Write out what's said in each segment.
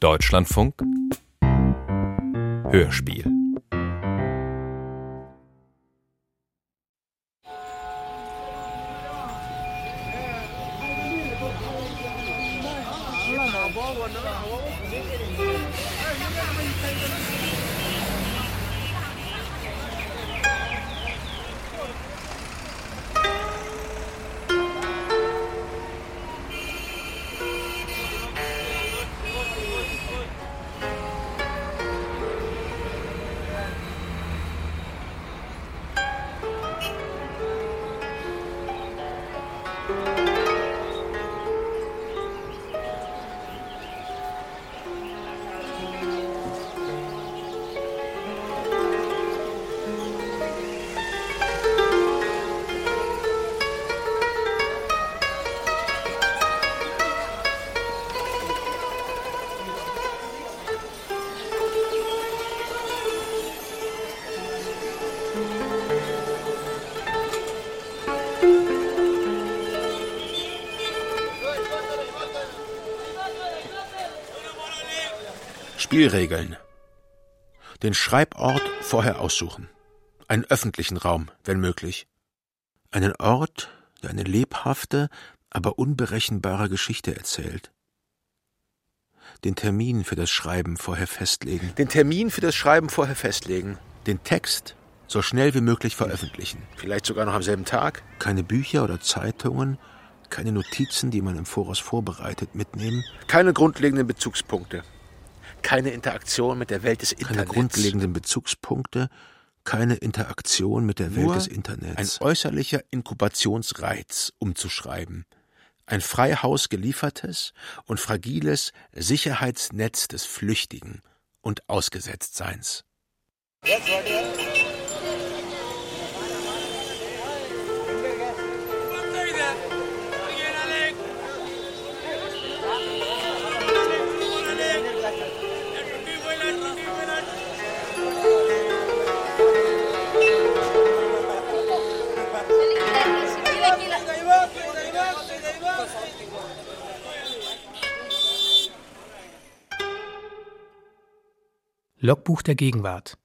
Deutschlandfunk. Hörspiel Spielregeln. Den Schreibort vorher aussuchen. Einen öffentlichen Raum, wenn möglich. Einen Ort, der eine lebhafte, aber unberechenbare Geschichte erzählt. Den Termin für das Schreiben vorher festlegen. Den Termin für das Schreiben vorher festlegen. Den Text so schnell wie möglich veröffentlichen. Vielleicht sogar noch am selben Tag. Keine Bücher oder Zeitungen, keine Notizen, die man im Voraus vorbereitet, mitnehmen. Keine grundlegenden Bezugspunkte keine Interaktion mit der Welt des Internets. Keine grundlegenden Bezugspunkte, keine Interaktion mit der Welt Nur des Internets. Ein äußerlicher Inkubationsreiz, umzuschreiben. Ein frei Haus geliefertes und fragiles Sicherheitsnetz des Flüchtigen und Ausgesetztseins. Jetzt, Logbuch der Gegenwart.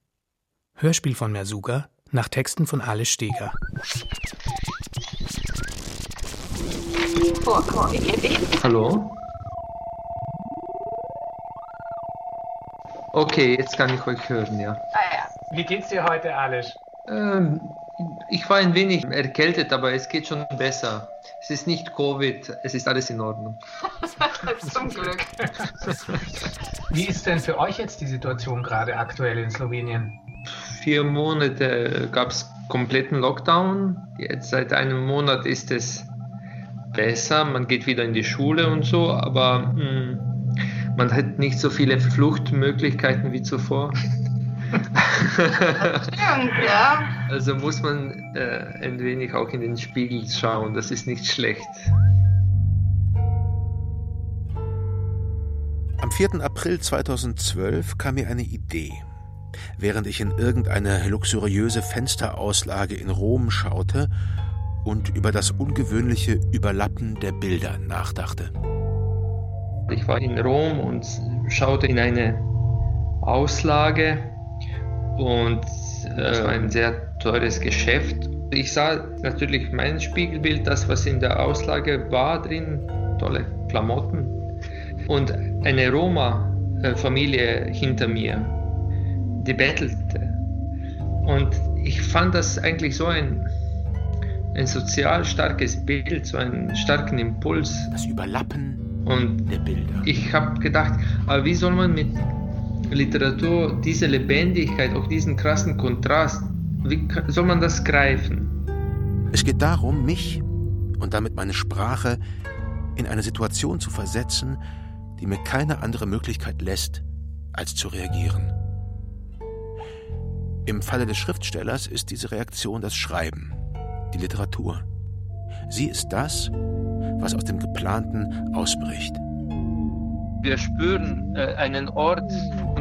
Hörspiel von Mersuga nach Texten von Alice Steger. Hallo? Okay, jetzt kann ich euch hören, ja. Ah ja. Wie geht's dir heute, Alice? Ähm, ich war ein wenig erkältet, aber es geht schon besser. Es ist nicht Covid, es ist alles in Ordnung. Zum Glück. Wie ist denn für euch jetzt die Situation gerade aktuell in Slowenien? Vier Monate gab es kompletten Lockdown. Jetzt seit einem Monat ist es besser. Man geht wieder in die Schule und so, aber mh, hm, man hat nicht so viele Fluchtmöglichkeiten wie zuvor. Stimmt, ja. Also muss man äh, ein wenig auch in den Spiegel schauen, das ist nicht schlecht. Am 4. April 2012 kam mir eine Idee. Während ich in irgendeine luxuriöse Fensterauslage in Rom schaute und über das ungewöhnliche Überlappen der Bilder nachdachte. Ich war in Rom und schaute in eine Auslage und äh, ein sehr teures Geschäft. Ich sah natürlich mein Spiegelbild, das was in der Auslage war drin, tolle Klamotten und eine Roma-Familie hinter mir, die bettelte. Und ich fand das eigentlich so ein, ein sozial starkes Bild, so einen starken Impuls. Das Überlappen und der Bilder. Ich habe gedacht, aber wie soll man mit Literatur diese Lebendigkeit, auch diesen krassen Kontrast, wie soll man das greifen? Es geht darum, mich und damit meine Sprache in eine Situation zu versetzen, die mir keine andere Möglichkeit lässt, als zu reagieren. Im Falle des Schriftstellers ist diese Reaktion das Schreiben, die Literatur. Sie ist das, was aus dem Geplanten ausbricht. Wir spüren äh, einen Ort,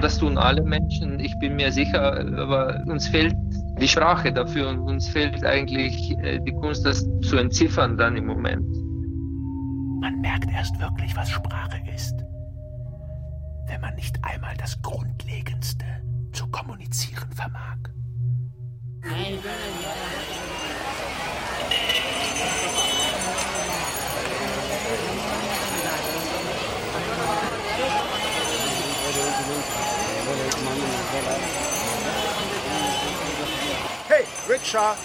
das tun alle Menschen, ich bin mir sicher, aber uns fehlt die Sprache dafür und uns fehlt eigentlich äh, die Kunst, das zu entziffern dann im Moment. Man merkt erst wirklich, was Sprache ist, wenn man nicht einmal das Grundlegendste zu kommunizieren vermag. Hey, Rickshaw!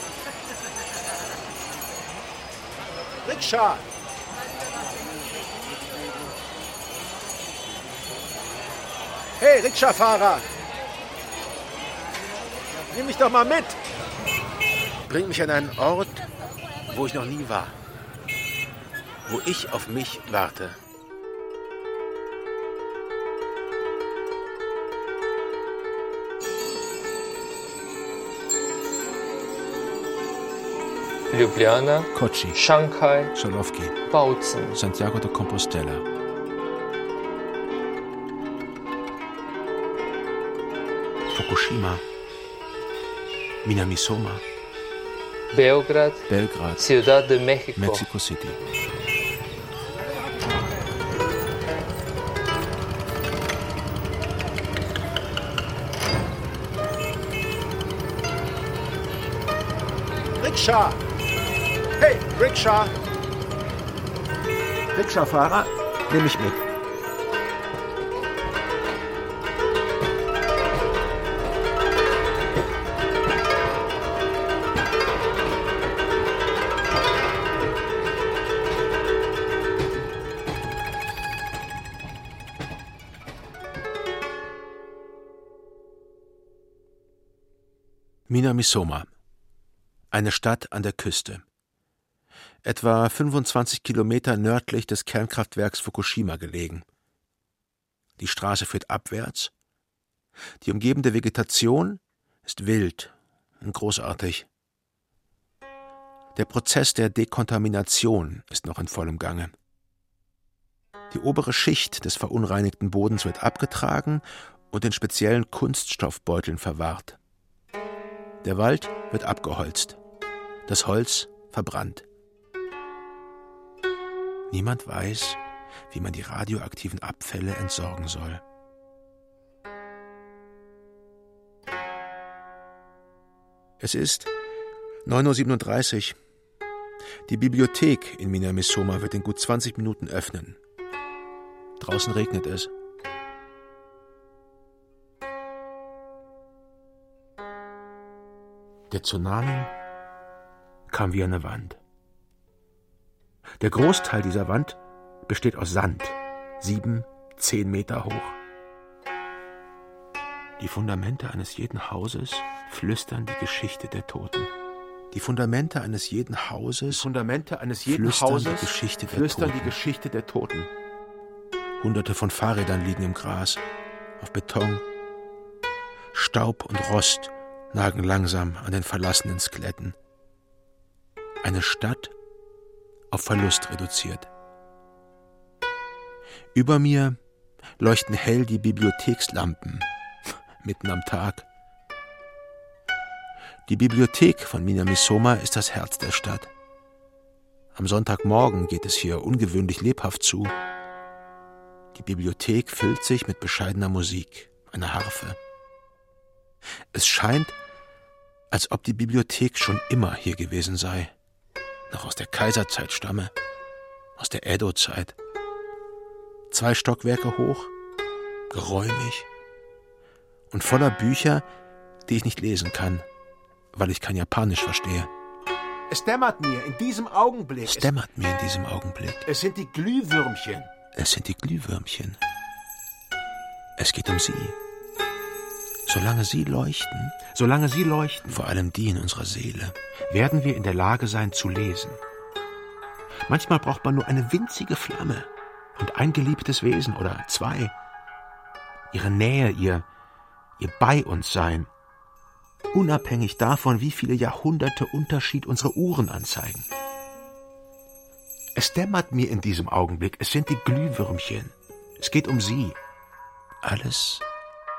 Rickshaw! Hey, Rikscha-Fahrer! Nimm mich doch mal mit! Bring mich an einen Ort, wo ich noch nie war. Wo ich auf mich warte. Ljubljana, Kochi, Shanghai, Solovki, Bautzen, Santiago de Compostela. Fukushima, Minamisoma, Beograd, Belgrad, Ciudad de México, Mexico City. Rikscha! Rikscha! Rikscha-Fahrer, nimm mich mit. Minamisoma. Eine Stadt an der Küste. Etwa 25 Kilometer nördlich des Kernkraftwerks Fukushima gelegen. Die Straße führt abwärts. Die umgebende Vegetation ist wild und großartig. Der Prozess der Dekontamination ist noch in vollem Gange. Die obere Schicht des verunreinigten Bodens wird abgetragen und in speziellen Kunststoffbeuteln verwahrt. Der Wald wird abgeholzt, das Holz verbrannt. Niemand weiß, wie man die radioaktiven Abfälle entsorgen soll. Es ist 9.37 Uhr. Die Bibliothek in Minamisoma wird in gut 20 Minuten öffnen. Draußen regnet es. Der Tsunami kam wie eine Wand. Der Großteil dieser Wand besteht aus Sand, sieben, zehn Meter hoch. Die Fundamente eines jeden Hauses flüstern die Geschichte der Toten. Die Fundamente eines jeden Hauses, Fundamente eines jeden flüstern Hauses die Geschichte der flüstern Toten. die Geschichte der Toten. Hunderte von Fahrrädern liegen im Gras, auf Beton. Staub und Rost nagen langsam an den verlassenen Skeletten. Eine Stadt auf Verlust reduziert. Über mir leuchten hell die Bibliothekslampen, mitten am Tag. Die Bibliothek von Minamisoma ist das Herz der Stadt. Am Sonntagmorgen geht es hier ungewöhnlich lebhaft zu. Die Bibliothek füllt sich mit bescheidener Musik, einer Harfe. Es scheint, als ob die Bibliothek schon immer hier gewesen sei, noch aus der Kaiserzeit stamme, aus der Edo-Zeit. Zwei Stockwerke hoch, geräumig und voller Bücher, die ich nicht lesen kann, weil ich kein Japanisch verstehe. Es dämmert mir in diesem Augenblick. Es dämmert mir in diesem Augenblick. Es sind die Glühwürmchen. Es sind die Glühwürmchen. Es geht um sie. Solange sie leuchten, Solange sie leuchten, vor allem die in unserer Seele, werden wir in der Lage sein zu lesen. Manchmal braucht man nur eine winzige Flamme und ein geliebtes Wesen oder zwei. Ihre Nähe, ihr, ihr Bei uns sein. Unabhängig davon, wie viele Jahrhunderte Unterschied unsere Uhren anzeigen. Es dämmert mir in diesem Augenblick. Es sind die Glühwürmchen. Es geht um sie. Alles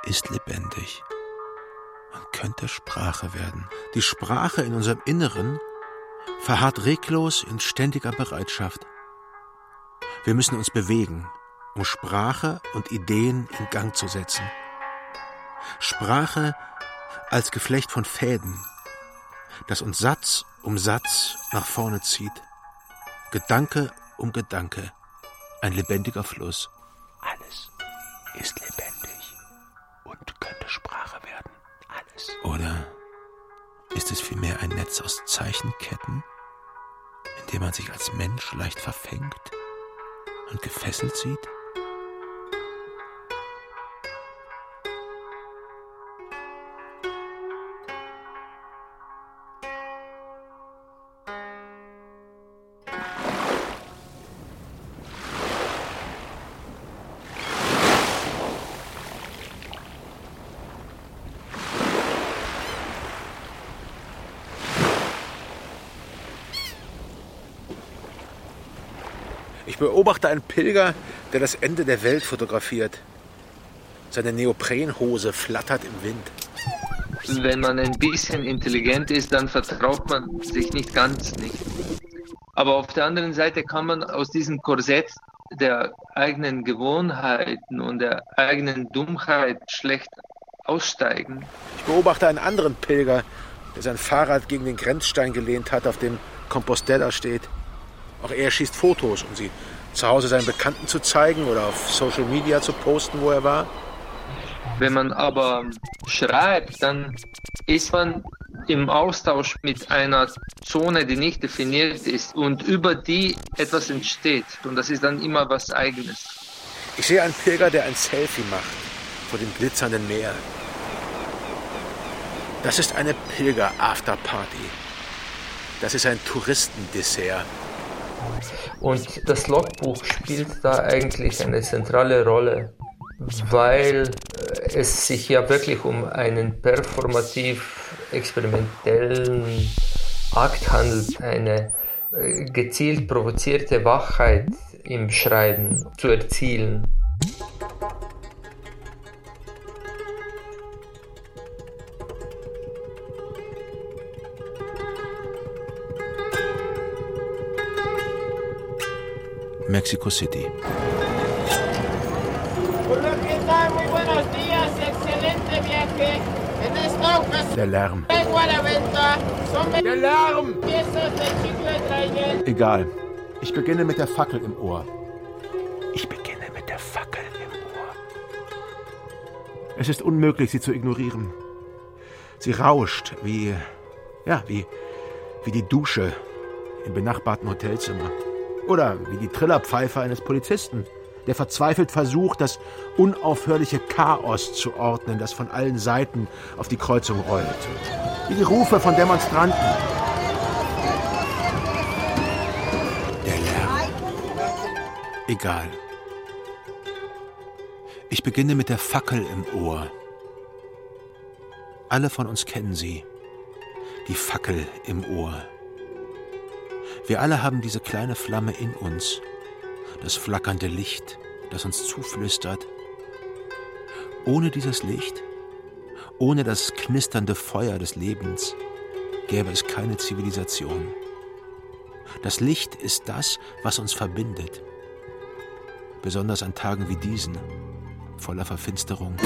ist lebendig und könnte Sprache werden. Die Sprache in unserem Inneren verharrt reglos in ständiger Bereitschaft. Wir müssen uns bewegen, um Sprache und Ideen in Gang zu setzen. Sprache als Geflecht von Fäden, das uns Satz um Satz nach vorne zieht. Gedanke um Gedanke, ein lebendiger Fluss. Alles ist lebendig Sprache werden. Alles. Oder ist es vielmehr ein Netz aus Zeichenketten, in dem man sich als Mensch leicht verfängt und gefesselt sieht? Beobachte einen Pilger, der das Ende der Welt fotografiert. Seine Neoprenhose flattert im Wind. Wenn man ein bisschen intelligent ist, dann vertraut man sich nicht ganz nicht. Aber auf der anderen Seite kann man aus diesem Korsett der eigenen Gewohnheiten und der eigenen Dummheit schlecht aussteigen. Ich beobachte einen anderen Pilger, der sein Fahrrad gegen den Grenzstein gelehnt hat, auf dem Compostela steht. Auch er schießt Fotos, um sie zu Hause seinen Bekannten zu zeigen oder auf Social Media zu posten, wo er war. Wenn man aber schreibt, dann ist man im Austausch mit einer Zone, die nicht definiert ist und über die etwas entsteht. Und das ist dann immer was Eigenes. Ich sehe einen Pilger, der ein Selfie macht vor dem glitzernden Meer. Das ist eine Pilger-Afterparty. Das ist ein Touristendessert. Und das Logbuch spielt da eigentlich eine zentrale Rolle, weil es sich ja wirklich um einen performativ experimentellen Akt handelt, eine äh, gezielt provozierte Wachheit im Schreiben zu erzielen. Esta ocasión Der Lärm. Der Lärm! Egal. Ich beginne mit der Fackel im Ohr. Ich beginne mit der Fackel im Ohr. Es ist unmöglich, sie zu ignorieren. Sie rauscht wie, ja, wie, wie die Dusche im benachbarten Hotelzimmer. Oder wie die Trillerpfeife eines Polizisten, der verzweifelt versucht, das unaufhörliche Chaos zu ordnen, das von allen Seiten auf die Kreuzung rollt. Wie die Rufe von Demonstranten. Der Lärm. Egal. Ich beginne mit der Fackel im Ohr. Alle von uns kennen sie. Die Fackel im Ohr. Wir alle haben diese kleine Flamme in uns, das flackernde Licht, das uns zuflüstert. Ohne dieses Licht, ohne das knisternde Feuer des Lebens, gäbe es keine Zivilisation. Das Licht ist das, was uns verbindet, besonders an Tagen wie diesen, voller Verfinsterung.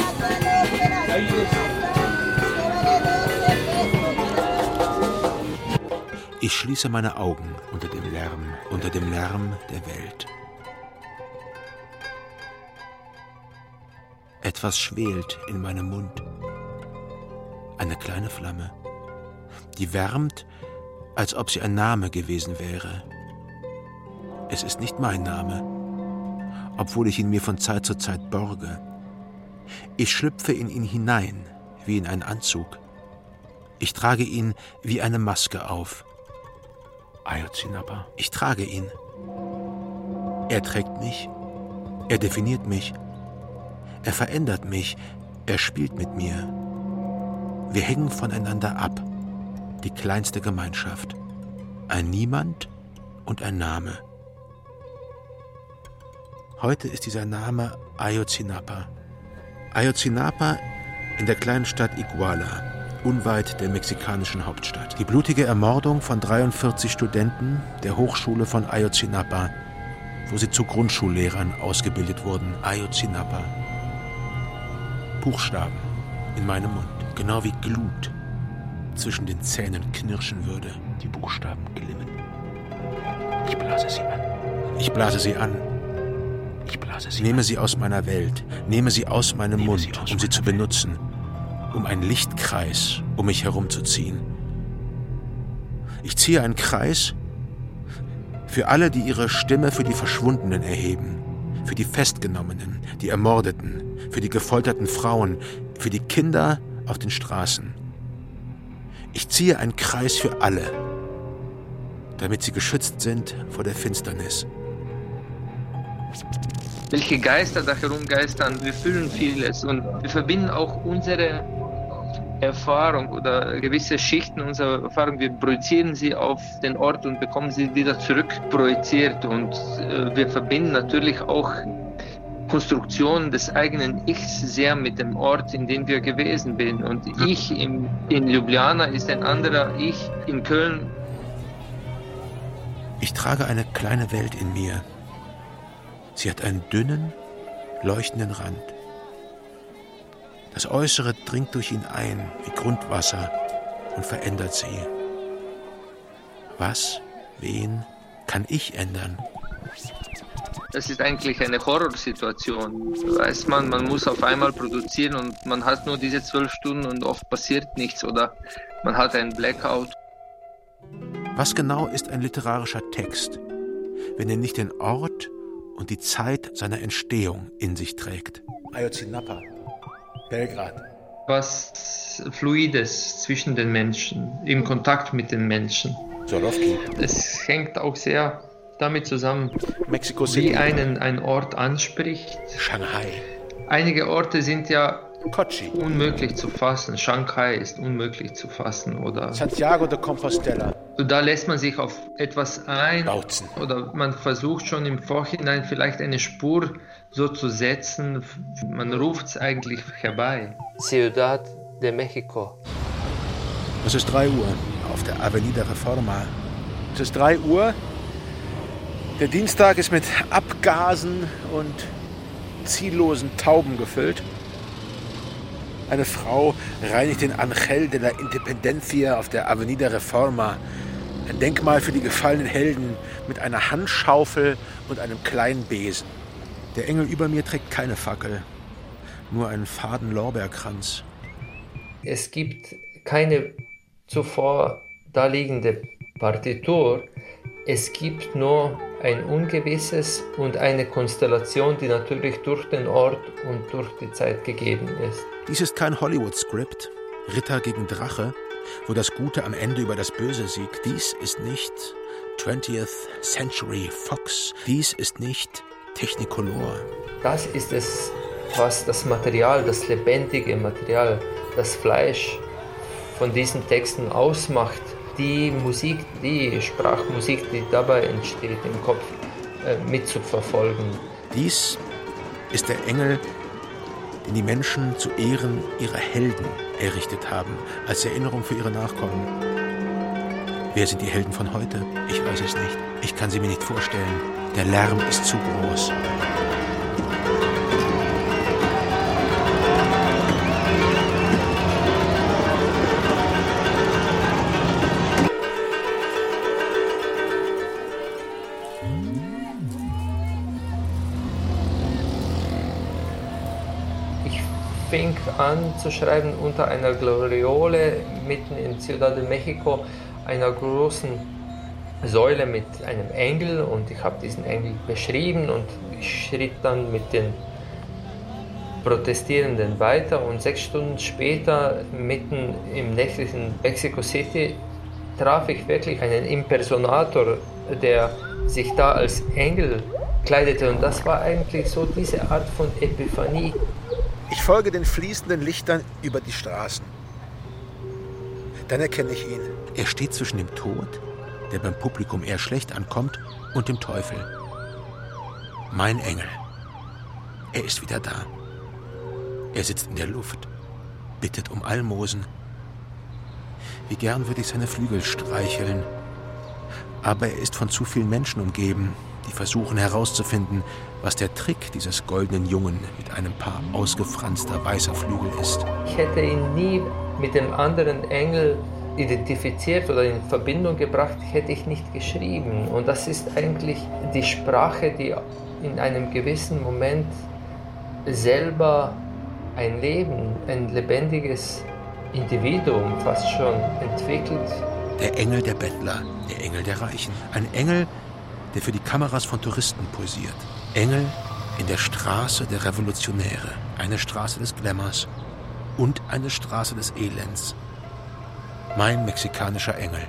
Ich schließe meine Augen unter dem Lärm, unter dem Lärm der Welt. Etwas schwelt in meinem Mund. Eine kleine Flamme, die wärmt, als ob sie ein Name gewesen wäre. Es ist nicht mein Name, obwohl ich ihn mir von Zeit zu Zeit borge. Ich schlüpfe in ihn hinein, wie in einen Anzug. Ich trage ihn wie eine Maske auf. Ayotzinapa. Ich trage ihn. Er trägt mich. Er definiert mich. Er verändert mich. Er spielt mit mir. Wir hängen voneinander ab. Die kleinste Gemeinschaft. Ein Niemand und ein Name. Heute ist dieser Name Ayotzinapa. Ayotzinapa in der kleinen Stadt Iguala, unweit der mexikanischen Hauptstadt. Die blutige Ermordung von 43 Studenten der Hochschule von Ayotzinapa wo sie zu Grundschullehrern ausgebildet wurden, Ayotzinapa. Buchstaben in meinem Mund, genau wie Glut zwischen den Zähnen knirschen würde. Die Buchstaben glimmen. Ich blase sie an. Ich blase sie an. Ich blase sie Nehme an. sie aus meiner Welt, nehme sie aus meinem Nehme Mund, aus um sie zu benutzen, um einen Lichtkreis um mich herumzuziehen. Ich ziehe einen Kreis für alle, die ihre Stimme für die Verschwundenen erheben, für die Festgenommenen, die Ermordeten, für die gefolterten Frauen, für die Kinder auf den Straßen. Ich ziehe einen Kreis für alle, damit sie geschützt sind vor der Finsternis. welche Geister da herumgeistern. Wir fühlen vieles und wir verbinden auch unsere Erfahrung oder gewisse Schichten unserer Erfahrung, wir projizieren sie auf den Ort und bekommen sie wieder zurück projiziert und äh, wir verbinden natürlich auch Konstruktionen des eigenen Ichs sehr mit dem Ort, in dem wir gewesen sind. Und ich im, in Ljubljana ist ein anderer Ich in Köln Ich trage eine kleine Welt in mir. Sie hat einen dünnen, leuchtenden Rand. Das Äußere dringt durch ihn ein wie Grundwasser und verändert sie. Was, wen kann ich ändern? Das ist eigentlich eine Horrorsituation. Weiß man, man muss auf einmal produzieren und man hat nur diese zwölf Stunden und oft passiert nichts oder man hat einen Blackout. Was genau ist ein literarischer Text, wenn er nicht den Ort und die Zeit seiner Entstehung in sich trägt? Ayotzinapa, Belgrad. Was Fluides zwischen den Menschen, im Kontakt mit den Menschen. Solowki, Es hängt auch sehr damit zusammen, Mexico wie City, einen ein Ort anspricht. Shanghai, Einige Orte sind ja Kochi, unmöglich zu fassen. Shanghai ist unmöglich zu fassen oder Santiago de Compostela, da lässt man sich auf etwas ein Bautzen. oder man versucht schon im Vorhinein vielleicht eine Spur so zu setzen. Man ruft es eigentlich herbei. Ciudad de Mexico. Es ist 3 Uhr auf der Avenida Reforma. Es ist 3 Uhr. Der Dienstag ist mit Abgasen und ziellosen Tauben gefüllt. Eine Frau reinigt den Angel de la Independencia auf der Avenida Reforma. Ein Denkmal für die gefallenen Helden mit einer Handschaufel und einem kleinen Besen. Der Engel über mir trägt keine Fackel, nur einen faden Lorbeerkranz. Es gibt keine zuvor daliegende Partitur. Es gibt nur ein Ungewisses und eine Konstellation, die natürlich durch den Ort und durch die Zeit gegeben ist. Dies ist kein Hollywood-Skript, Ritter gegen Drache, wo das Gute am Ende über das Böse siegt. Dies ist nicht 20th Century Fox. Dies ist nicht Technicolor. Das ist es, was das Material, das lebendige Material, das Fleisch von diesen Texten ausmacht. Die Musik, die Sprachmusik, die dabei entsteht im Kopf, äh, mitzuverfolgen. Dies ist der Engel, den die Menschen zu Ehren ihrer Helden errichtet haben, als Erinnerung für ihre Nachkommen. Wer sind die Helden von heute? Ich weiß es nicht. Ich kann sie mir nicht vorstellen. Der Lärm ist zu groß. Zu schreiben unter einer Gloriole mitten in Ciudad de Mexico, einer großen Säule mit einem Engel. Und ich habe diesen Engel beschrieben und ich schritt dann mit den Protestierenden weiter. Und sechs Stunden später, mitten im nächtlichen Mexico City, traf ich wirklich einen Impersonator, der sich da als Engel kleidete. Und das war eigentlich so diese Art von Epiphanie. Ich folge den fließenden Lichtern über die Straßen. Dann erkenne ich ihn. Er steht zwischen dem Tod, der beim Publikum eher schlecht ankommt, und dem Teufel. Mein Engel. Er ist wieder da. Er sitzt in der Luft, bittet um Almosen. Wie gern würde ich seine Flügel streicheln. Aber er ist von zu vielen Menschen umgeben. die versuchen herauszufinden, was der Trick dieses goldenen Jungen mit einem Paar ausgefranster weißer Flügel ist. Ich hätte ihn nie mit dem anderen Engel identifiziert oder in Verbindung gebracht, hätte ich nicht geschrieben. Und das ist eigentlich die Sprache, die in einem gewissen Moment selber ein Leben, ein lebendiges Individuum fast schon entwickelt. Der Engel der Bettler, der Engel der Reichen. Ein Engel, der für die Kameras von Touristen posiert. Engel in der Straße der Revolutionäre. Eine Straße des Glamours und eine Straße des Elends. Mein mexikanischer Engel.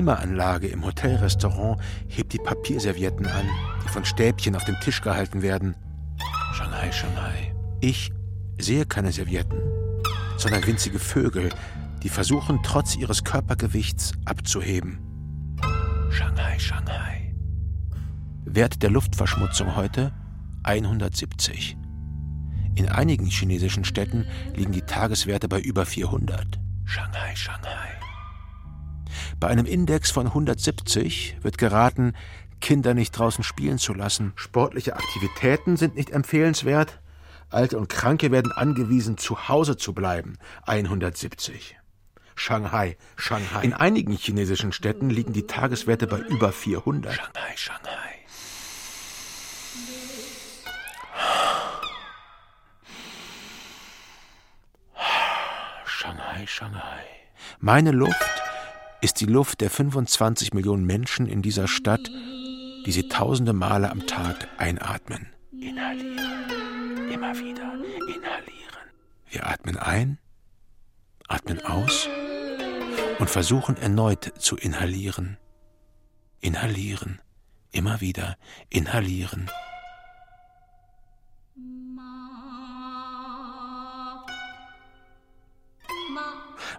Klimaanlage im Hotelrestaurant hebt die Papierservietten an, die von Stäbchen auf dem Tisch gehalten werden. Shanghai, Shanghai. Ich sehe keine Servietten, sondern winzige Vögel, die versuchen, trotz ihres Körpergewichts abzuheben. Shanghai, Shanghai. Wert der Luftverschmutzung heute 170. In einigen chinesischen Städten liegen die Tageswerte bei über 400. Shanghai, Shanghai. Bei einem Index von 170 wird geraten, Kinder nicht draußen spielen zu lassen. Sportliche Aktivitäten sind nicht empfehlenswert. Alte und Kranke werden angewiesen, zu Hause zu bleiben. 170. Shanghai, Shanghai. In einigen chinesischen Städten liegen die Tageswerte bei über 400. Shanghai, Shanghai. Shanghai, Shanghai. Meine Luft ist die Luft der 25 Millionen Menschen in dieser Stadt, die sie tausende Male am Tag einatmen. Inhalieren. Immer wieder inhalieren. Wir atmen ein, atmen aus und versuchen erneut zu inhalieren. Inhalieren, immer wieder inhalieren.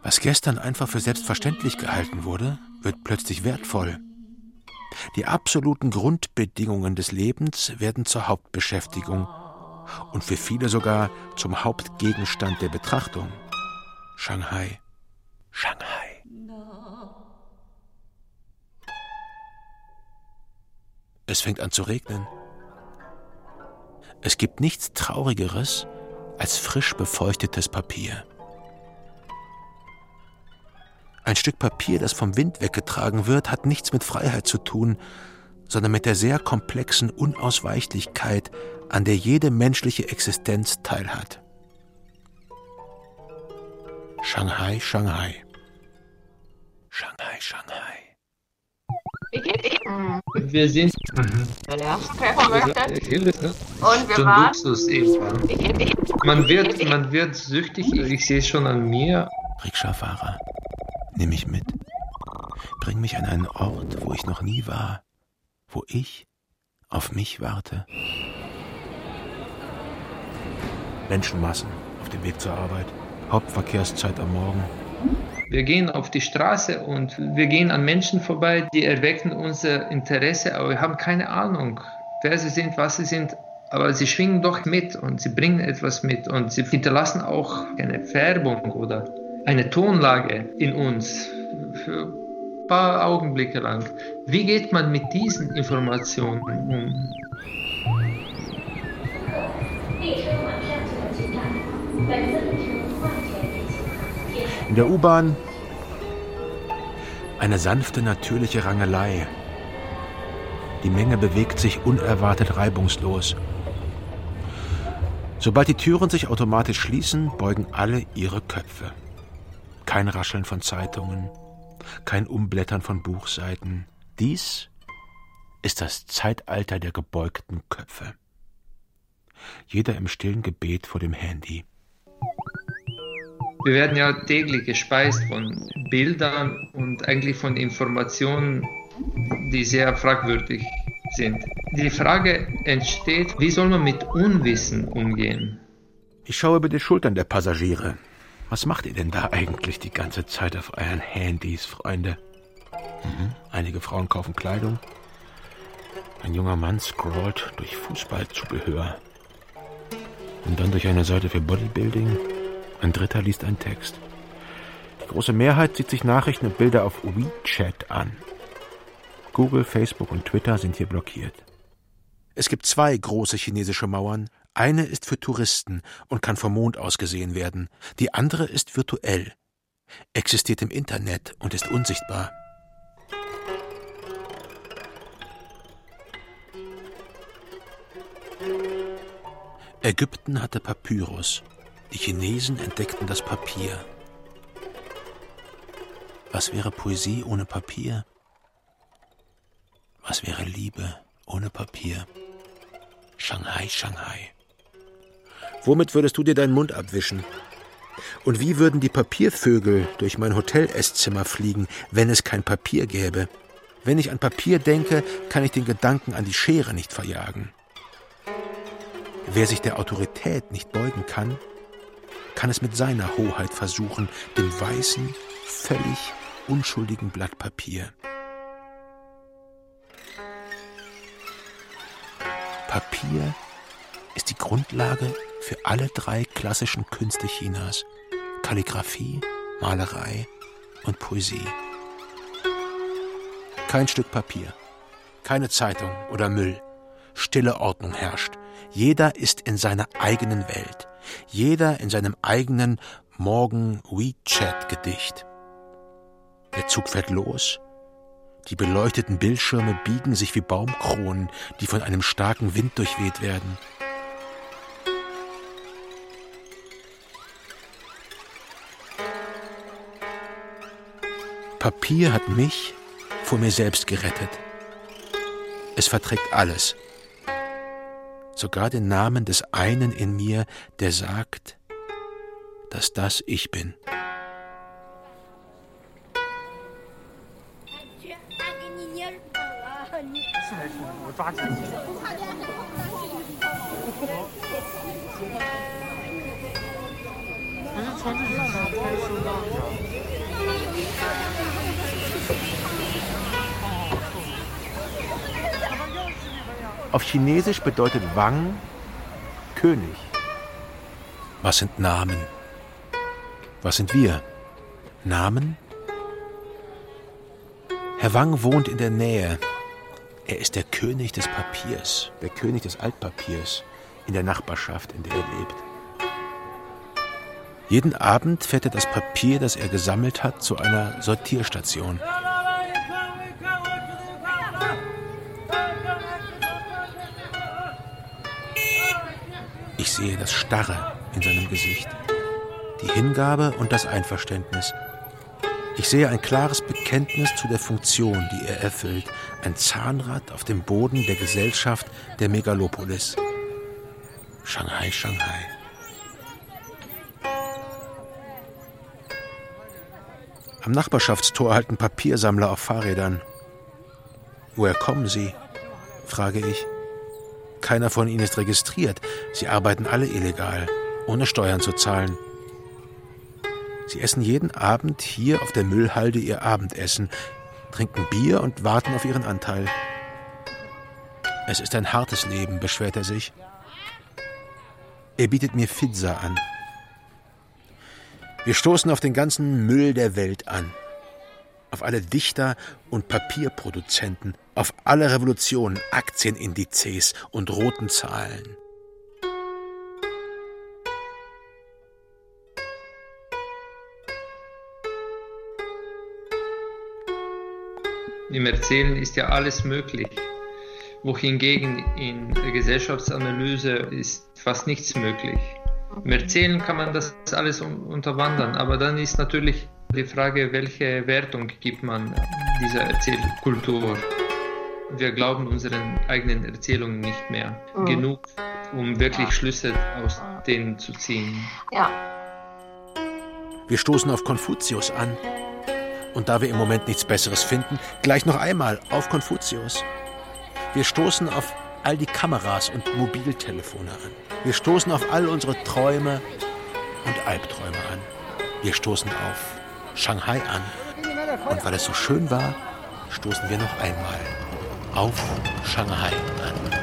Was gestern einfach für selbstverständlich gehalten wurde, wird plötzlich wertvoll. Die absoluten Grundbedingungen des Lebens werden zur Hauptbeschäftigung und für viele sogar zum Hauptgegenstand der Betrachtung. Shanghai, Shanghai. Es fängt an zu regnen. Es gibt nichts Traurigeres als frisch befeuchtetes Papier. Ein Stück Papier, das vom Wind weggetragen wird, hat nichts mit Freiheit zu tun, sondern mit der sehr komplexen Unausweichlichkeit, an der jede menschliche Existenz teilhat. Shanghai, Shanghai. Shanghai, Shanghai. Wir sind. Und wir waren. Luxus. Man wird, man wird süchtig, ich sehe es schon an mir. Rikscha-Fahrer, nimm mich mit. Bring mich an einen Ort, wo ich noch nie war, wo ich auf mich warte. Menschenmassen auf dem Weg zur Arbeit. Hauptverkehrszeit am Morgen. Wir gehen auf die Straße und wir gehen an Menschen vorbei, die erwecken unser Interesse, aber wir haben keine Ahnung, wer sie sind, was sie sind. Aber sie schwingen doch mit und sie bringen etwas mit und sie hinterlassen auch eine Färbung oder eine Tonlage in uns für ein paar Augenblicke lang. Wie geht man mit diesen Informationen um? In der U-Bahn eine sanfte, natürliche Rangelei. Die Menge bewegt sich unerwartet reibungslos. Sobald die Türen sich automatisch schließen, beugen alle ihre Köpfe. Kein Rascheln von Zeitungen, kein Umblättern von Buchseiten. Dies ist das Zeitalter der gebeugten Köpfe. Jeder im stillen Gebet vor dem Handy. Wir werden ja täglich gespeist von Bildern und eigentlich von Informationen, die sehr fragwürdig sind. Die Frage entsteht, wie soll man mit Unwissen umgehen? Ich schaue über die Schultern der Passagiere. Was macht ihr denn da eigentlich die ganze Zeit auf euren Handys, Freunde? Mhm. Einige Frauen kaufen Kleidung. Ein junger Mann scrollt durch Fußballzubehör. Und dann durch eine Seite für Bodybuilding. Ein dritter liest einen Text. Die große Mehrheit sieht sich Nachrichten und Bilder auf WeChat an. Google, Facebook und Twitter sind hier blockiert. Es gibt zwei große chinesische Mauern. Eine ist für Touristen und kann vom Mond aus gesehen werden. Die andere ist virtuell, existiert im Internet und ist unsichtbar. Ägypten hatte Papyrus. Die Chinesen entdeckten das Papier. Was wäre Poesie ohne Papier? Was wäre Liebe ohne Papier? Shanghai, Shanghai. Womit würdest du dir deinen Mund abwischen? Und wie würden die Papiervögel durch mein Hotel-Esszimmer fliegen, wenn es kein Papier gäbe? Wenn ich an Papier denke, kann ich den Gedanken an die Schere nicht verjagen. Wer sich der Autorität nicht beugen kann, kann es mit seiner Hoheit versuchen, dem weißen, völlig unschuldigen Blatt Papier. Papier ist die Grundlage für alle drei klassischen Künste Chinas. Kalligraphie, Malerei und Poesie. Kein Stück Papier, keine Zeitung oder Müll. Stille Ordnung herrscht. Jeder ist in seiner eigenen Welt. Jeder in seinem eigenen Morgen-WeChat-Gedicht. Der Zug fährt los. Die beleuchteten Bildschirme biegen sich wie Baumkronen, die von einem starken Wind durchweht werden. Papier hat mich vor mir selbst gerettet. Es verträgt alles, sogar den Namen des einen in mir, der sagt, dass das ich bin. Auf Chinesisch bedeutet Wang König. Was sind Namen? Was sind wir? Namen? Herr Wang wohnt in der Nähe. Er ist der König des Papiers, der König des Altpapiers in der Nachbarschaft, in der er lebt. Jeden Abend fährt er das Papier, das er gesammelt hat, zu einer Sortierstation. Ich sehe das Starre in seinem Gesicht, die Hingabe und das Einverständnis. Ich sehe ein klares Bekenntnis zu der Funktion, die er erfüllt, ein Zahnrad auf dem Boden der Gesellschaft der Megalopolis. Shanghai, Shanghai. Am Nachbarschaftstor halten Papiersammler auf Fahrrädern. Woher kommen sie? frage ich. Keiner von ihnen ist registriert. Sie arbeiten alle illegal, ohne Steuern zu zahlen. Sie essen jeden Abend hier auf der Müllhalde ihr Abendessen, trinken Bier und warten auf ihren Anteil. Es ist ein hartes Leben, beschwert er sich. Er bietet mir Pizza an. Wir stoßen auf den ganzen Müll der Welt an. Auf alle Dichter und Papierproduzenten, auf alle Revolutionen, Aktienindizes und roten Zahlen. Im Erzählen ist ja alles möglich, wohingegen in der Gesellschaftsanalyse ist fast nichts möglich. Im Erzählen kann man das alles unterwandern, aber dann ist natürlich die Frage, welche Wertung gibt man dieser Erzählkultur. Wir glauben unseren eigenen Erzählungen nicht mehr mhm. genug, um wirklich Schlüsse aus denen zu ziehen. Ja. Wir stoßen auf Konfuzius an. Und da wir im Moment nichts Besseres finden, gleich noch einmal auf Konfuzius. Wir stoßen auf all die Kameras und Mobiltelefone an. Wir stoßen auf all unsere Träume und Albträume an. Wir stoßen auf Shanghai an. Und weil es so schön war, stoßen wir noch einmal auf Shanghai an.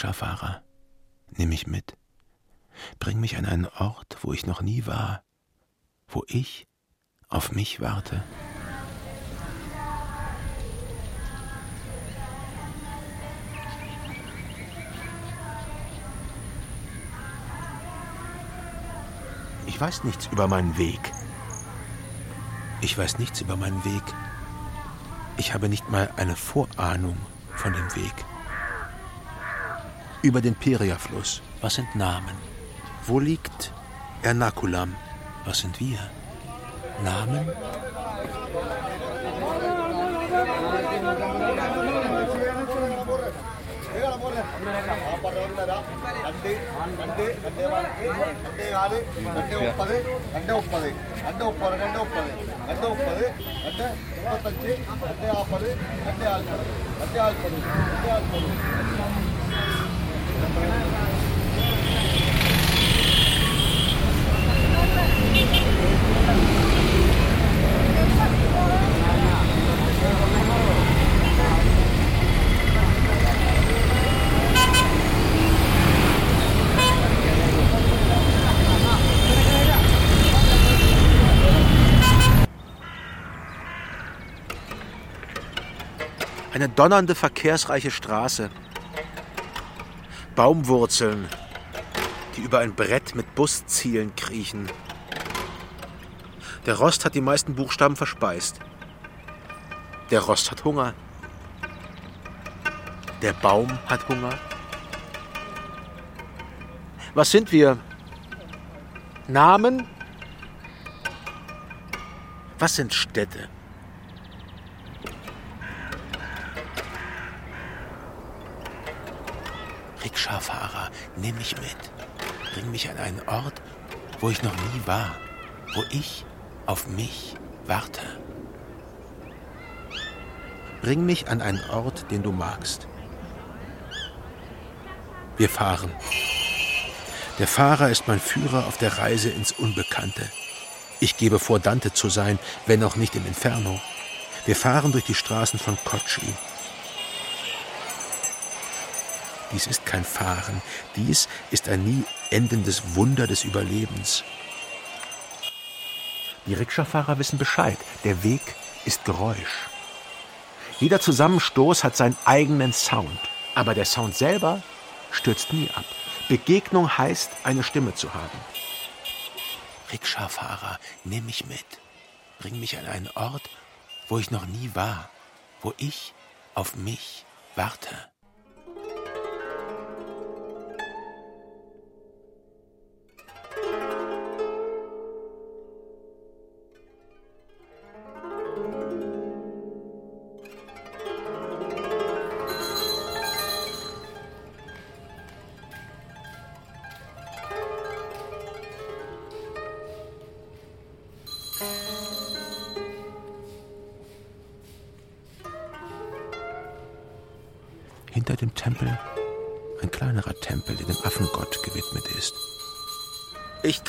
Rikscha-Fahrer, nimm mich mit. Bring mich an einen Ort, wo ich noch nie war, wo ich auf mich warte. Ich weiß nichts über meinen Weg. Ich weiß nichts über meinen Weg. Ich habe nicht mal eine Vorahnung von dem Weg. Über den Peria-Fluss. Was sind Namen? Wo liegt Ernakulam? Was sind wir? Namen? Eine donnernde, verkehrsreiche Straße. Baumwurzeln, die über ein Brett mit Buszielen kriechen. Der Rost hat die meisten Buchstaben verspeist. Der Rost hat Hunger. Der Baum hat Hunger. Was sind wir? Namen? Was sind Städte? Rikscha-Fahrer, nimm mich mit. Bring mich an einen Ort, wo ich noch nie war, wo ich auf mich warte. Bring mich an einen Ort, den du magst. Wir fahren. Der Fahrer ist mein Führer auf der Reise ins Unbekannte. Ich gebe vor, Dante zu sein, wenn auch nicht im Inferno. Wir fahren durch die Straßen von Kochi. Dies ist kein Fahren, dies ist ein nie endendes Wunder des Überlebens. Die Rikscha-Fahrer wissen Bescheid, der Weg ist Geräusch. Jeder Zusammenstoß hat seinen eigenen Sound, aber der Sound selber stürzt nie ab. Begegnung heißt, eine Stimme zu haben. Rikscha-Fahrer, nimm mich mit. Bring mich an einen Ort, wo ich noch nie war, wo ich auf mich warte.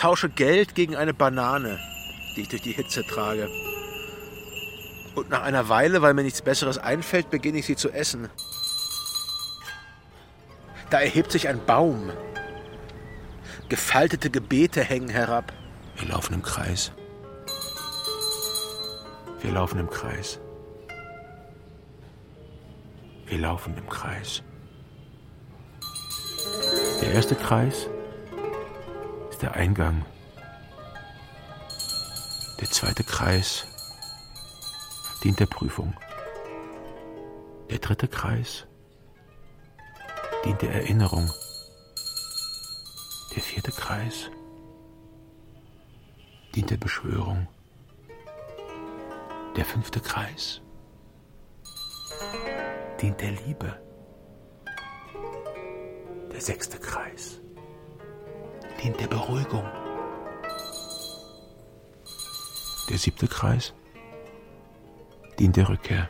Tausche Geld gegen eine Banane, die ich durch die Hitze trage. Und nach einer Weile, weil mir nichts Besseres einfällt, beginne ich sie zu essen. Da erhebt sich ein Baum. Gefaltete Gebete hängen herab. Wir laufen im Kreis. Wir laufen im Kreis. Wir laufen im Kreis. Der erste Kreis der Eingang. Der zweite Kreis dient der Prüfung. Der dritte Kreis dient der Erinnerung. Der vierte Kreis dient der Beschwörung. Der fünfte Kreis dient der Liebe. Der sechste Kreis dient der Beruhigung. Der siebte Kreis dient der Rückkehr.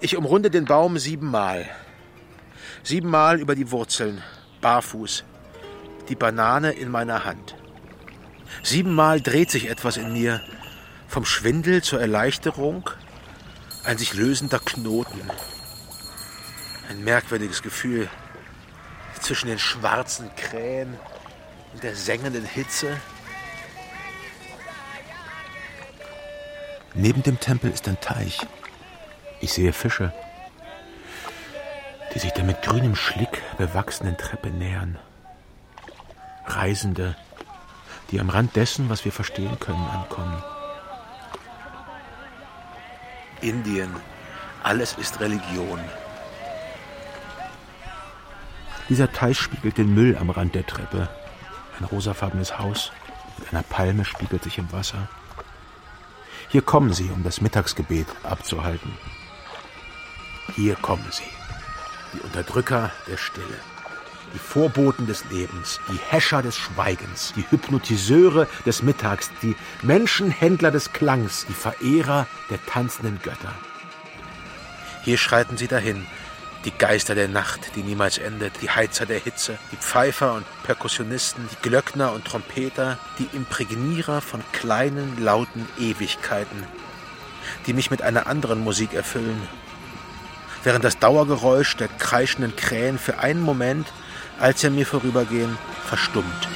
Ich umrunde den Baum siebenmal. Siebenmal über die Wurzeln, barfuß, die Banane in meiner Hand. Siebenmal dreht sich etwas in mir, vom Schwindel zur Erleichterung, Ein sich lösender Knoten. Ein merkwürdiges Gefühl zwischen den schwarzen Krähen und der sengenden Hitze. Neben dem Tempel ist ein Teich. Ich sehe Fische, die sich der mit grünem Schlick bewachsenen Treppe nähern. Reisende, die am Rand dessen, was wir verstehen können, ankommen. Indien, alles ist Religion. Dieser Teich spiegelt den Müll am Rand der Treppe. Ein rosafarbenes Haus mit einer Palme spiegelt sich im Wasser. Hier kommen sie, um das Mittagsgebet abzuhalten. Hier kommen sie, die Unterdrücker der Stille, die Vorboten des Lebens, die Häscher des Schweigens, die Hypnotiseure des Mittags, die Menschenhändler des Klangs, die Verehrer der tanzenden Götter. Hier schreiten sie dahin, die Geister der Nacht, die niemals endet, die Heizer der Hitze, die Pfeifer und Perkussionisten, die Glöckner und Trompeter, die Imprägnierer von kleinen, lauten Ewigkeiten, die mich mit einer anderen Musik erfüllen, während das Dauergeräusch der kreischenden Krähen für einen Moment, als an mir vorübergehen, verstummt.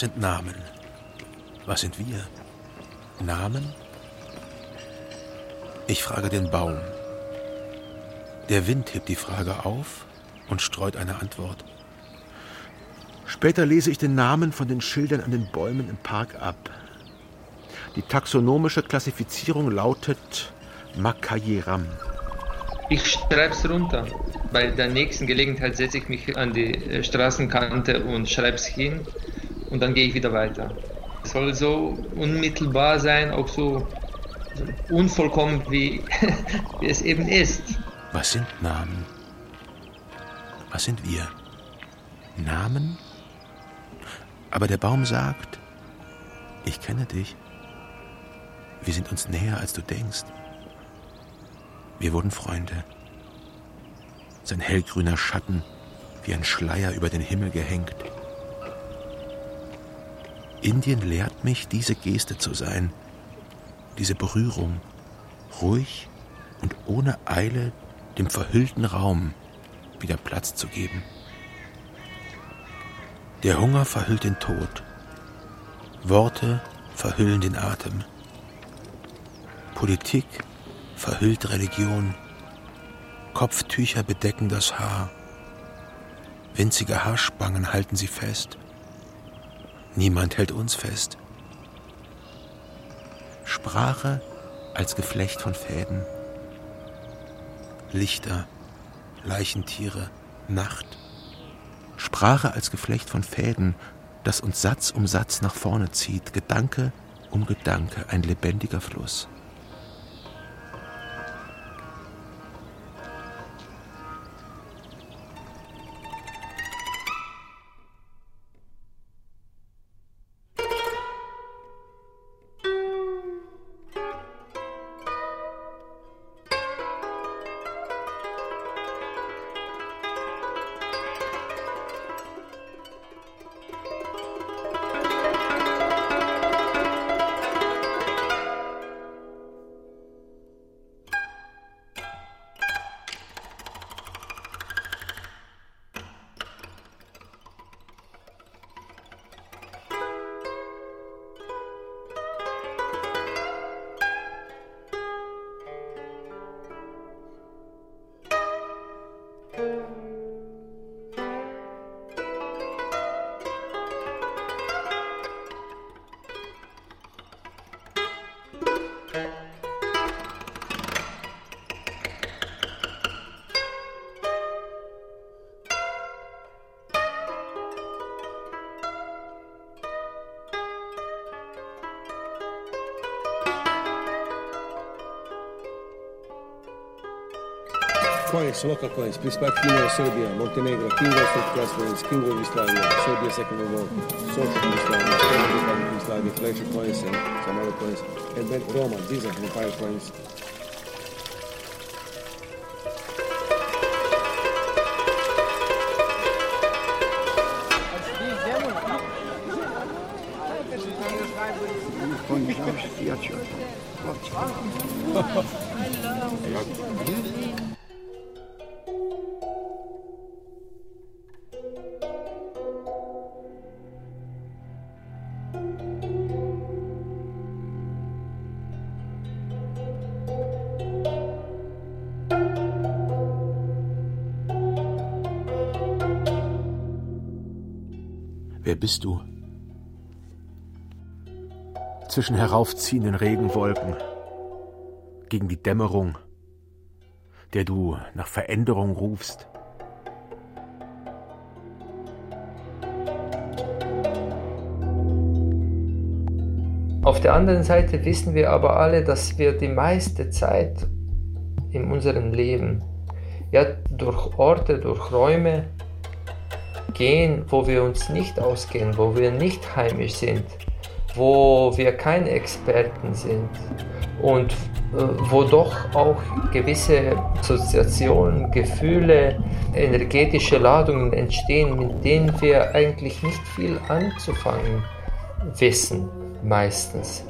Was sind Namen? Was sind wir? Namen? Ich frage den Baum. Der Wind hebt die Frage auf und streut eine Antwort. Später lese ich den Namen von den Schildern an den Bäumen im Park ab. Die taxonomische Klassifizierung lautet Makayeram. Ich schreibe es runter. Bei der nächsten Gelegenheit setze ich mich an die äh, Straßenkante und schreibe es hin und dann gehe ich wieder weiter. Es soll so unmittelbar sein, auch so, so unvollkommen, wie, wie es eben ist. Was sind Namen? Was sind wir? Namen? Aber der Baum sagt, ich kenne dich. Wir sind uns näher, als du denkst. Wir wurden Freunde. Sein hellgrüner Schatten wie ein Schleier über den Himmel gehängt. Indien lehrt mich, diese Geste zu sein, diese Berührung, ruhig und ohne Eile dem verhüllten Raum wieder Platz zu geben. Der Hunger verhüllt den Tod, Worte verhüllen den Atem, Politik verhüllt Religion, Kopftücher bedecken das Haar, winzige Haarspangen halten sie fest. Niemand hält uns fest. Sprache als Geflecht von Fäden. Lichter, Leichentiere, Nacht. Sprache als Geflecht von Fäden, das uns Satz um Satz nach vorne zieht, Gedanke um Gedanke, ein lebendiger Fluss. je svakako je prispjeti Kino Srbija, Montenegro, Kingo Srpska, Kingo Jugoslavija, Srbija Second World War, Social Yugoslavia, Republic Yugoslavia, Fletcher Coins, and some other coins, and Roma, these are Empire coins. Bist du? Zwischen heraufziehenden Regenwolken, gegen die Dämmerung, der du nach Veränderung rufst. Auf der anderen Seite wissen wir aber alle, dass wir die meiste Zeit in unserem Leben ja durch Orte, durch Räume gehen, wo wir uns nicht auskennen, wo wir nicht heimisch sind, wo wir keine Experten sind und äh, wo doch auch gewisse Assoziationen, Gefühle, energetische Ladungen entstehen, mit denen wir eigentlich nicht viel anzufangen wissen, meistens.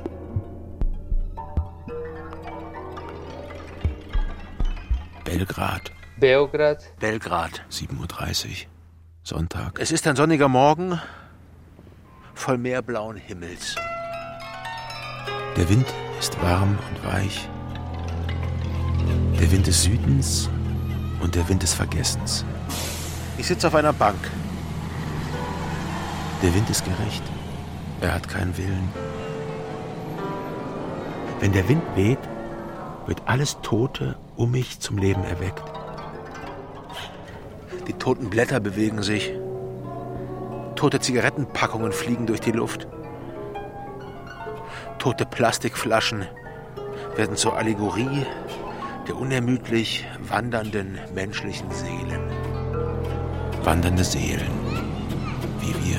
Belgrad. Beograd. Belgrad, 7.30 Uhr. Sonntag. Es ist ein sonniger Morgen voll meerblauen Himmels. Der Wind ist warm und weich. Der Wind des Südens und der Wind des Vergessens. Ich sitze auf einer Bank. Der Wind ist gerecht. Er hat keinen Willen. Wenn der Wind weht, wird alles Tote um mich zum Leben erweckt. Die toten Blätter bewegen sich. Tote Zigarettenpackungen fliegen durch die Luft. Tote Plastikflaschen werden zur Allegorie der unermüdlich wandernden menschlichen Seelen. Wandernde Seelen, wie wir.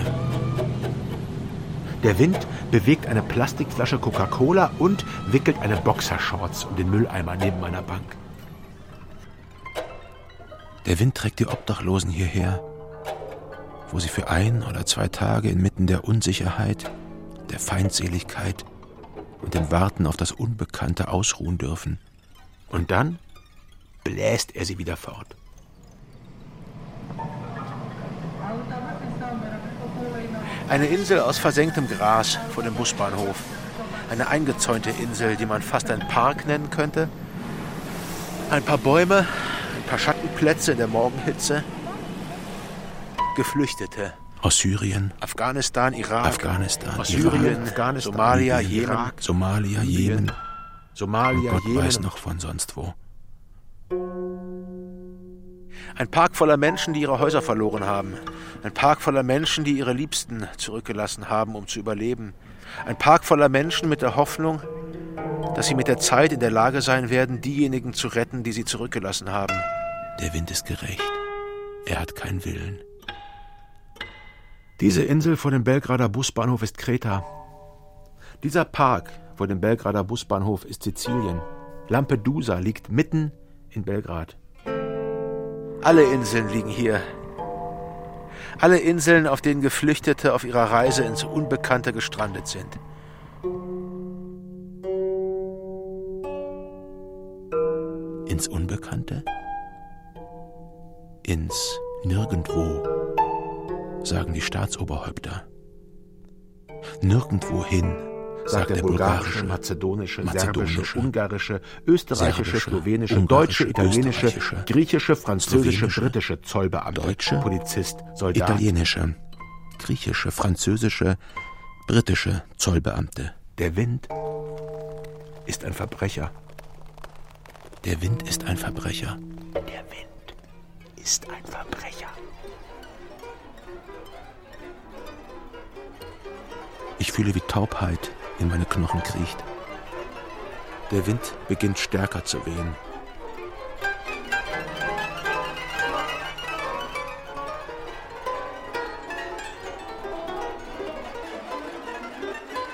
Der Wind bewegt eine Plastikflasche Coca-Cola und wickelt eine Boxershorts um den Mülleimer neben meiner Bank. Der Wind trägt die Obdachlosen hierher, wo sie für ein oder zwei Tage inmitten der Unsicherheit, der Feindseligkeit und dem Warten auf das Unbekannte ausruhen dürfen. Und dann bläst er sie wieder fort. Eine Insel aus versenktem Gras vor dem Busbahnhof. Eine eingezäunte Insel, die man fast ein Park nennen könnte. Ein paar Bäume, Schattenplätze in der Morgenhitze. Geflüchtete. Aus Syrien, Afghanistan, Irak, Afghanistan, aus Syrien, Afghanistan, Somalia, Jemen, Irak, Somalia, Jemen, Somalia, Gott Jemen. weiß noch von sonst wo. Ein Park voller Menschen, die ihre Häuser verloren haben. Ein Park voller Menschen, die ihre Liebsten zurückgelassen haben, um zu überleben. Ein Park voller Menschen mit der Hoffnung, dass sie mit der Zeit in der Lage sein werden, diejenigen zu retten, die sie zurückgelassen haben. Der Wind ist gerecht. Er hat keinen Willen. Diese Insel vor dem Belgrader Busbahnhof ist Kreta. Dieser Park vor dem Belgrader Busbahnhof ist Sizilien. Lampedusa liegt mitten in Belgrad. Alle Inseln liegen hier. Alle Inseln, auf denen Geflüchtete auf ihrer Reise ins Unbekannte gestrandet sind. Ins Unbekannte? Ins Nirgendwo sagen die Staatsoberhäupter. Nirgendwohin, sagt der bulgarische, mazedonische, serbische, ungarische, österreichische, slowenische, deutsche, italienische, griechische, französische, britische Zollbeamte, deutsche, Polizist, Soldat, italienische, griechische, französische, britische Zollbeamte. Der Wind ist ein Verbrecher. Der Wind ist ein Verbrecher. Der Wind ist ein Verbrecher. Ich fühle, wie Taubheit in meine Knochen kriecht. Der Wind beginnt stärker zu wehen.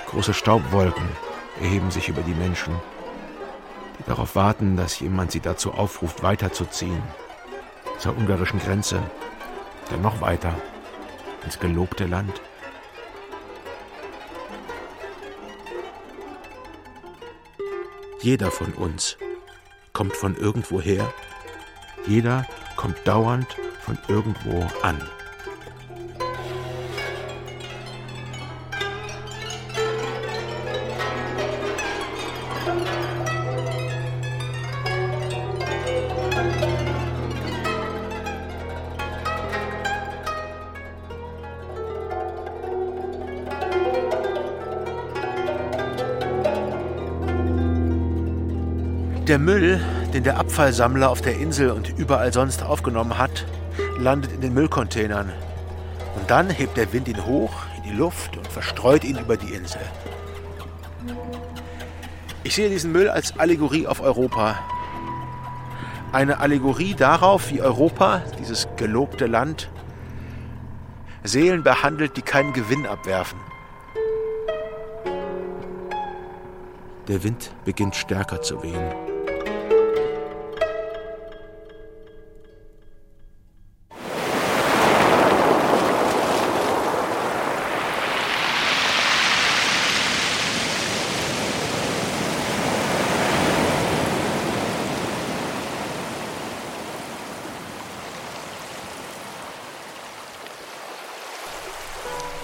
Große Staubwolken erheben sich über die Menschen, die darauf warten, dass jemand sie dazu aufruft, weiterzuziehen. Zur ungarischen Grenze, dann noch weiter, ins gelobte Land. Jeder von uns kommt von irgendwoher, jeder kommt dauernd von irgendwo an. Der Müll, den der Abfallsammler auf der Insel und überall sonst aufgenommen hat, landet in den Müllcontainern. Und dann hebt der Wind ihn hoch in die Luft und verstreut ihn über die Insel. Ich sehe diesen Müll als Allegorie auf Europa. Eine Allegorie darauf, wie Europa, dieses gelobte Land, Seelen behandelt, die keinen Gewinn abwerfen. Der Wind beginnt stärker zu wehen.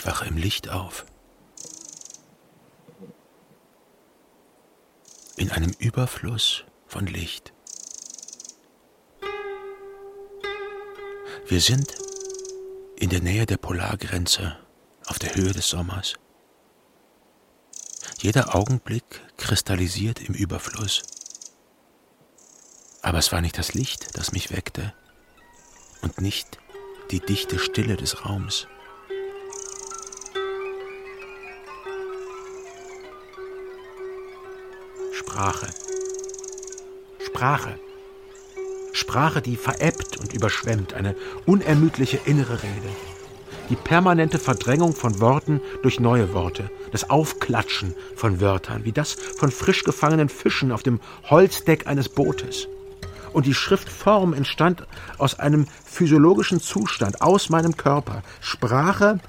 Ich wache im Licht auf. In einem Überfluss von Licht. Wir sind in der Nähe der Polargrenze, auf der Höhe des Sommers. Jeder Augenblick kristallisiert im Überfluss. Aber es war nicht das Licht, das mich weckte, und nicht die dichte Stille des Raums. Sprache. Sprache. Sprache, die verebbt und überschwemmt, eine unermüdliche innere Rede. Die permanente Verdrängung von Worten durch neue Worte, das Aufklatschen von Wörtern, wie das von frisch gefangenen Fischen auf dem Holzdeck eines Bootes. Und die Schriftform entstand aus einem physiologischen Zustand, aus meinem Körper. Sprache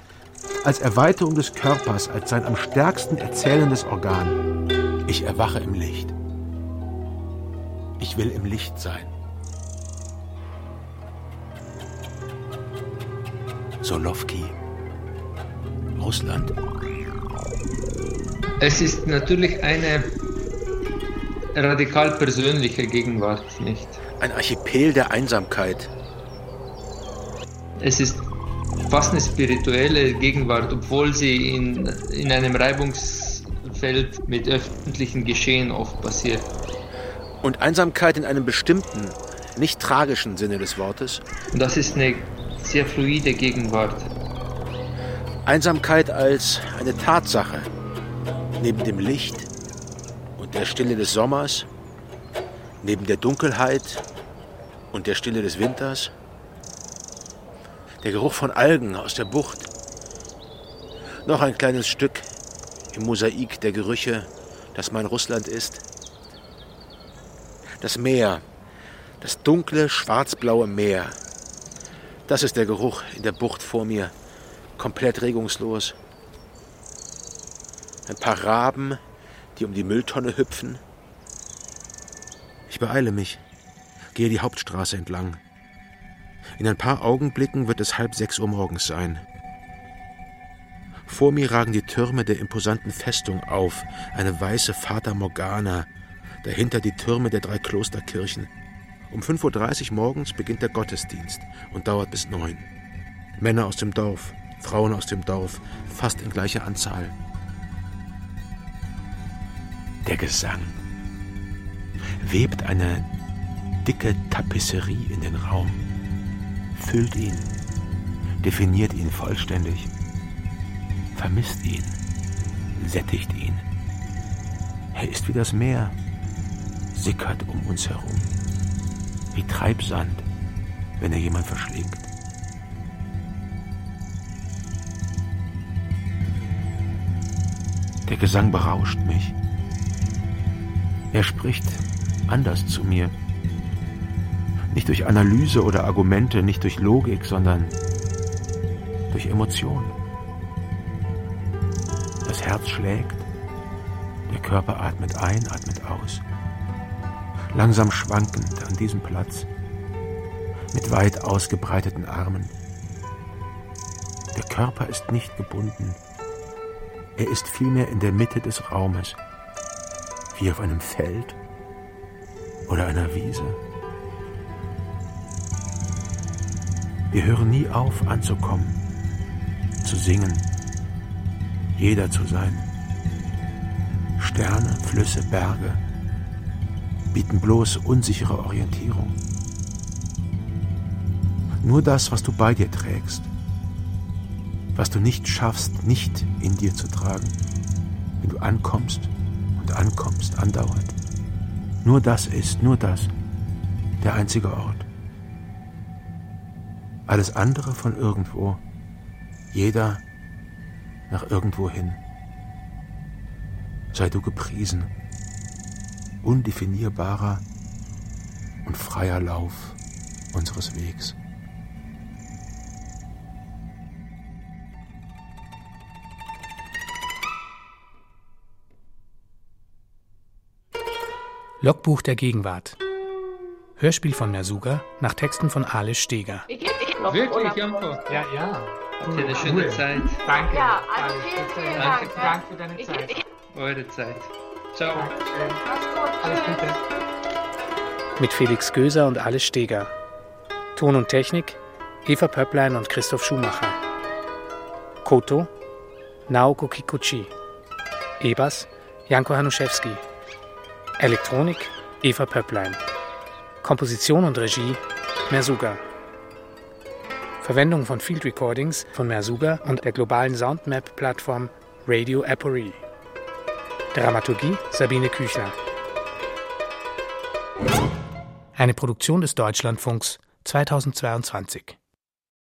als Erweiterung des Körpers, als sein am stärksten erzählendes Organ. Ich erwache im Licht. Ich will im Licht sein. Solowki, Russland. Es ist natürlich eine radikal persönliche Gegenwart, nicht? Ein Archipel der Einsamkeit. Es ist fast eine spirituelle Gegenwart, obwohl sie in, in einem Reibungsfeld mit öffentlichen Geschehen oft passiert. Und Einsamkeit in einem bestimmten, nicht tragischen Sinne des Wortes. Und das ist eine sehr fluide Gegenwart. Einsamkeit als eine Tatsache. Neben dem Licht und der Stille des Sommers, neben der Dunkelheit und der Stille des Winters, der Geruch von Algen aus der Bucht, noch ein kleines Stück im Mosaik der Gerüche, das mein Russland ist. Das Meer, das dunkle, schwarzblaue Meer, das ist der Geruch in der Bucht vor mir, komplett regungslos. Ein paar Raben, die um die Mülltonne hüpfen. Ich beeile mich, gehe die Hauptstraße entlang. In ein paar Augenblicken wird es halb sechs Uhr morgens sein. Vor mir ragen die Türme der imposanten Festung auf, eine weiße Fata Morgana, dahinter die Türme der drei Klosterkirchen. Um 5.30 Uhr morgens beginnt der Gottesdienst und dauert bis neun. Männer aus dem Dorf, Frauen aus dem Dorf, fast in gleicher Anzahl. Der Gesang webt eine dicke Tapisserie in den Raum, füllt ihn, definiert ihn vollständig, vermisst ihn, sättigt ihn. Er ist wie das Meer, sickert um uns herum, wie Treibsand, wenn er jemand verschlingt. Der Gesang berauscht mich. Er spricht anders zu mir. Nicht durch Analyse oder Argumente, nicht durch Logik, sondern durch Emotion. Herz schlägt, der Körper atmet ein, atmet aus. Langsam schwankend an diesem Platz, mit weit ausgebreiteten Armen. Der Körper ist nicht gebunden. Er ist vielmehr in der Mitte des Raumes, wie auf einem Feld oder einer Wiese. Wir hören nie auf anzukommen, zu singen, jeder zu sein. Sterne, Flüsse, Berge bieten bloß unsichere Orientierung. Nur das, was du bei dir trägst, was du nicht schaffst, nicht in dir zu tragen, wenn du ankommst und ankommst, andauernd. Nur das ist, nur das, der einzige Ort. Alles andere von irgendwo, jeder nach irgendwo hin. Sei du gepriesen, undefinierbarer und freier Lauf unseres Wegs. Logbuch der Gegenwart. Hörspiel von Mersuga nach Texten von Alice Steger. Wirklich, Janko? Ja, ja. Habt ihr eine schöne Zeit? Danke. Ja, also vielen, vielen Danke. Dank. Danke für deine Zeit. ich, Eure Zeit. Ciao. Dankeschön. Alles Tschüss. Gute. Mit Felix Göser und Alice Steger. Ton und Technik Eva Pöpplein und Christoph Schumacher. Koto Naoko Kikuchi. E-Bass Janko Hanuszewski. Elektronik Eva Pöpplein. Komposition und Regie Mersuga. Verwendung von Field Recordings von Mersuga und der globalen Soundmap-Plattform Radio Apory. Dramaturgie Sabine Küchler. Eine Produktion des Deutschlandfunks 2022.